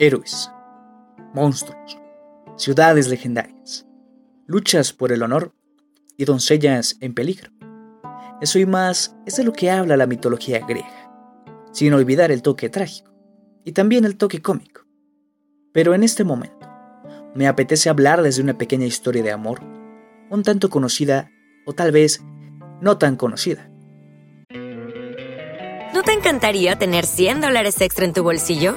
Héroes, monstruos, ciudades legendarias, luchas por el honor y doncellas en peligro. Eso y más es de lo que habla la mitología griega, sin olvidar el toque trágico y también el toque cómico. Pero en este momento, me apetece hablar desde una pequeña historia de amor, un tanto conocida o tal vez no tan conocida. ¿No te encantaría tener 100 dólares extra en tu bolsillo?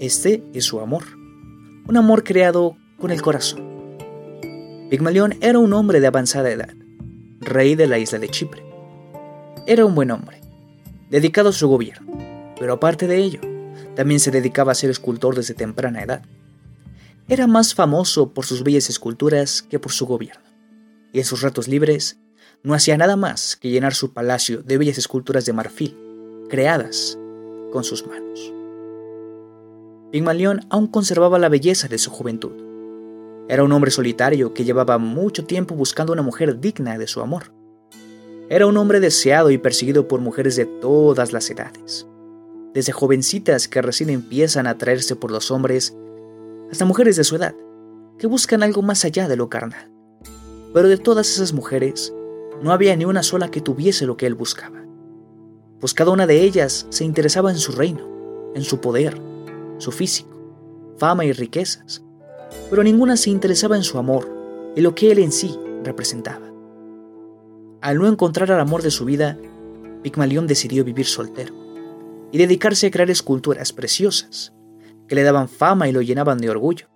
Este es su amor. Un amor creado con el corazón. Pigmalión era un hombre de avanzada edad, rey de la isla de Chipre. Era un buen hombre, dedicado a su gobierno, pero aparte de ello, también se dedicaba a ser escultor desde temprana edad. Era más famoso por sus bellas esculturas que por su gobierno, y en sus ratos libres no hacía nada más que llenar su palacio de bellas esculturas de marfil, creadas con sus manos. Pigmalión aún conservaba la belleza de su juventud. Era un hombre solitario que llevaba mucho tiempo buscando una mujer digna de su amor. Era un hombre deseado y perseguido por mujeres de todas las edades, desde jovencitas que recién empiezan a atraerse por los hombres, hasta mujeres de su edad, que buscan algo más allá de lo carnal. Pero de todas esas mujeres, no había ni una sola que tuviese lo que él buscaba, pues cada una de ellas se interesaba en su reino, en su poder, su físico, fama y riquezas, pero ninguna se interesaba en su amor y lo que él en sí representaba. Al no encontrar el amor de su vida, Pigmalión decidió vivir soltero y dedicarse a crear esculturas preciosas que le daban fama y lo llenaban de orgullo,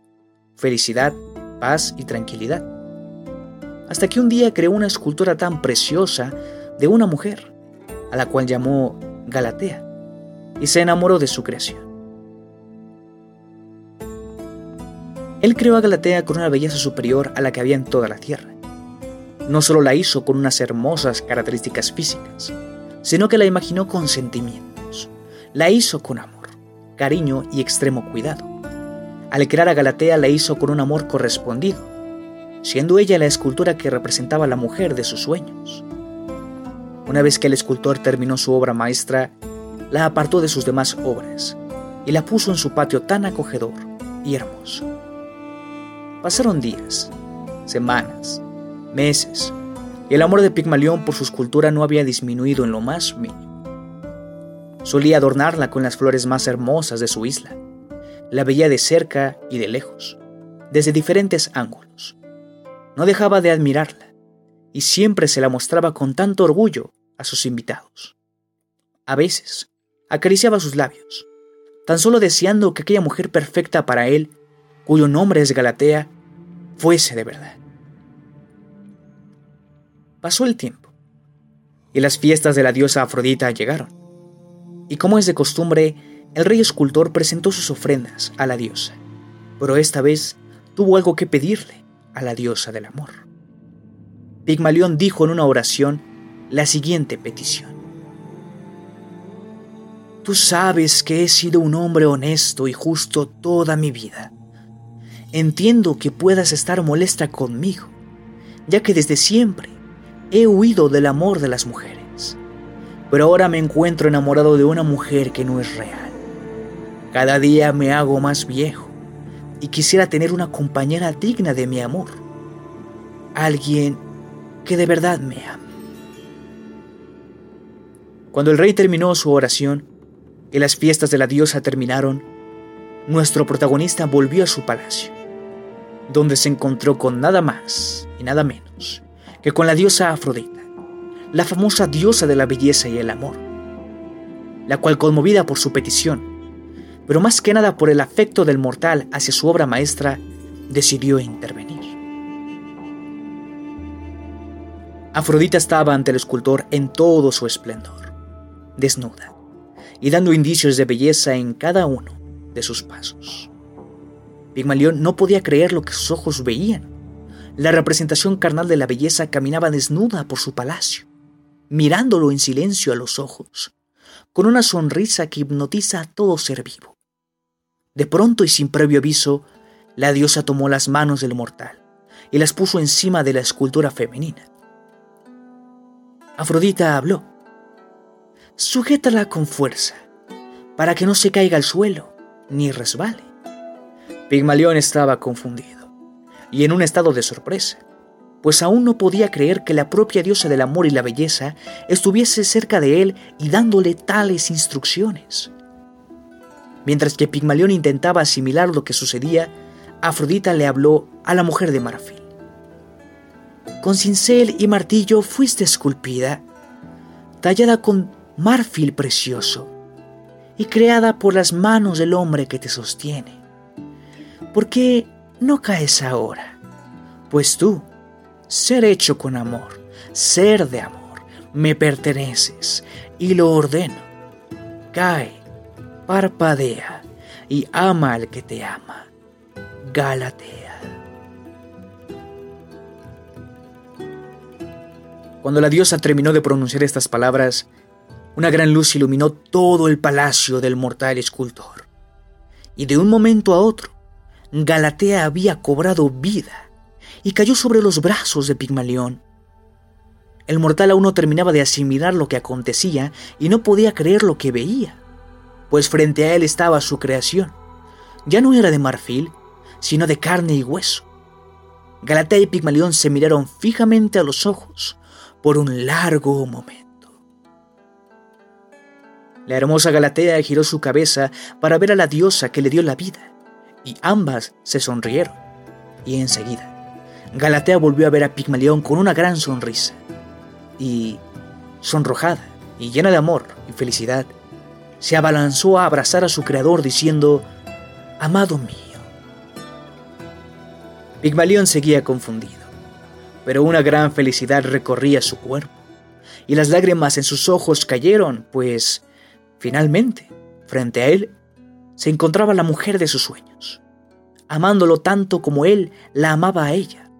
felicidad, paz y tranquilidad. Hasta que un día creó una escultura tan preciosa de una mujer, a la cual llamó Galatea, y se enamoró de su creación. Él creó a Galatea con una belleza superior a la que había en toda la tierra. No solo la hizo con unas hermosas características físicas, sino que la imaginó con sentimientos. La hizo con amor, cariño y extremo cuidado. Al crear a Galatea la hizo con un amor correspondido, siendo ella la escultura que representaba la mujer de sus sueños. Una vez que el escultor terminó su obra maestra, la apartó de sus demás obras y la puso en su patio tan acogedor y hermoso. Pasaron días, semanas, meses, y el amor de Pigmalión por su escultura no había disminuido en lo más mínimo. Solía adornarla con las flores más hermosas de su isla. La veía de cerca y de lejos, desde diferentes ángulos. No dejaba de admirarla, y siempre se la mostraba con tanto orgullo a sus invitados. A veces, acariciaba sus labios, tan solo deseando que aquella mujer perfecta para él cuyo nombre es Galatea, fuese de verdad. Pasó el tiempo, y las fiestas de la diosa Afrodita llegaron. Y como es de costumbre, el rey escultor presentó sus ofrendas a la diosa, pero esta vez tuvo algo que pedirle a la diosa del amor. Pigmalión dijo en una oración la siguiente petición. Tú sabes que he sido un hombre honesto y justo toda mi vida Entiendo que puedas estar molesta conmigo, ya que desde siempre he huido del amor de las mujeres. Pero ahora me encuentro enamorado de una mujer que no es real. Cada día me hago más viejo y quisiera tener una compañera digna de mi amor. alguien que de verdad me ama. Cuando el rey terminó su oración y las fiestas de la diosa terminaron, nuestro protagonista volvió a su palacio, donde se encontró con nada más y nada menos que con la diosa Afrodita, la famosa diosa de la belleza y el amor, la cual conmovida por su petición, pero más que nada por el afecto del mortal hacia su obra maestra, decidió intervenir. Afrodita estaba ante el escultor en todo su esplendor, desnuda, y dando indicios de belleza en cada uno de sus pasos. Pigmalión no podía creer lo que sus ojos veían. La representación carnal de la belleza caminaba desnuda por su palacio, mirándolo en silencio a los ojos, con una sonrisa que hipnotiza a todo ser vivo. De pronto y sin previo aviso, la diosa tomó las manos del mortal y las puso encima de la escultura femenina. Afrodita habló. Sujétala con fuerza, para que no se caiga al suelo ni resbale. Pigmalión estaba confundido y en un estado de sorpresa, pues aún no podía creer que la propia diosa del amor y la belleza estuviese cerca de él y dándole tales instrucciones. Mientras que Pigmalión intentaba asimilar lo que sucedía, Afrodita le habló a la mujer de marfil. Con cincel y martillo fuiste esculpida, tallada con marfil precioso y creada por las manos del hombre que te sostiene. ¿Por qué no caes ahora? Pues tú, ser hecho con amor, ser de amor, me perteneces y lo ordeno. Cae, parpadea y ama al que te ama. Galatea. Cuando la diosa terminó de pronunciar estas palabras, una gran luz iluminó todo el palacio del mortal escultor. Y de un momento a otro, Galatea había cobrado vida y cayó sobre los brazos de Pigmalión. El mortal aún no terminaba de asimilar lo que acontecía y no podía creer lo que veía, pues frente a él estaba su creación. Ya no era de marfil, sino de carne y hueso. Galatea y Pigmalión se miraron fijamente a los ojos por un largo momento. La hermosa Galatea giró su cabeza para ver a la diosa que le dio la vida, y ambas se sonrieron. Y enseguida, Galatea volvió a ver a Pigmalión con una gran sonrisa, y, sonrojada y llena de amor y felicidad, se abalanzó a abrazar a su creador diciendo, Amado mío. Pigmalión seguía confundido, pero una gran felicidad recorría su cuerpo, y las lágrimas en sus ojos cayeron, pues Finalmente, frente a él, se encontraba la mujer de sus sueños, amándolo tanto como él la amaba a ella.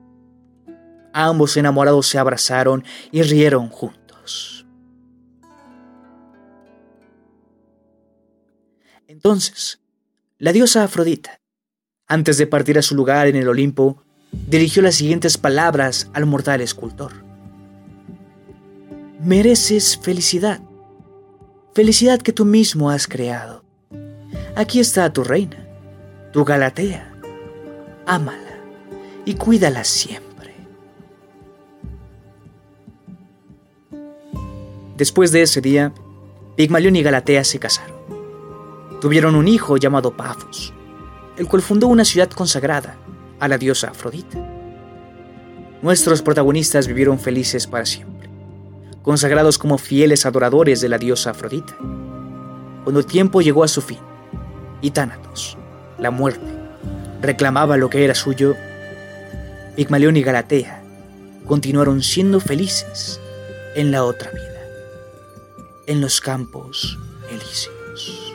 Ambos enamorados se abrazaron y rieron juntos. Entonces, la diosa Afrodita, antes de partir a su lugar en el Olimpo, dirigió las siguientes palabras al mortal escultor. Mereces felicidad felicidad que tú mismo has creado. Aquí está tu reina, tu Galatea. Ámala y cuídala siempre. Después de ese día, Pigmalión y Galatea se casaron. Tuvieron un hijo llamado Pafos, el cual fundó una ciudad consagrada a la diosa Afrodita. Nuestros protagonistas vivieron felices para siempre consagrados como fieles adoradores de la diosa Afrodita. Cuando el tiempo llegó a su fin y Tánatos, la muerte, reclamaba lo que era suyo, Pigmalión y Galatea continuaron siendo felices en la otra vida, en los campos elíseos.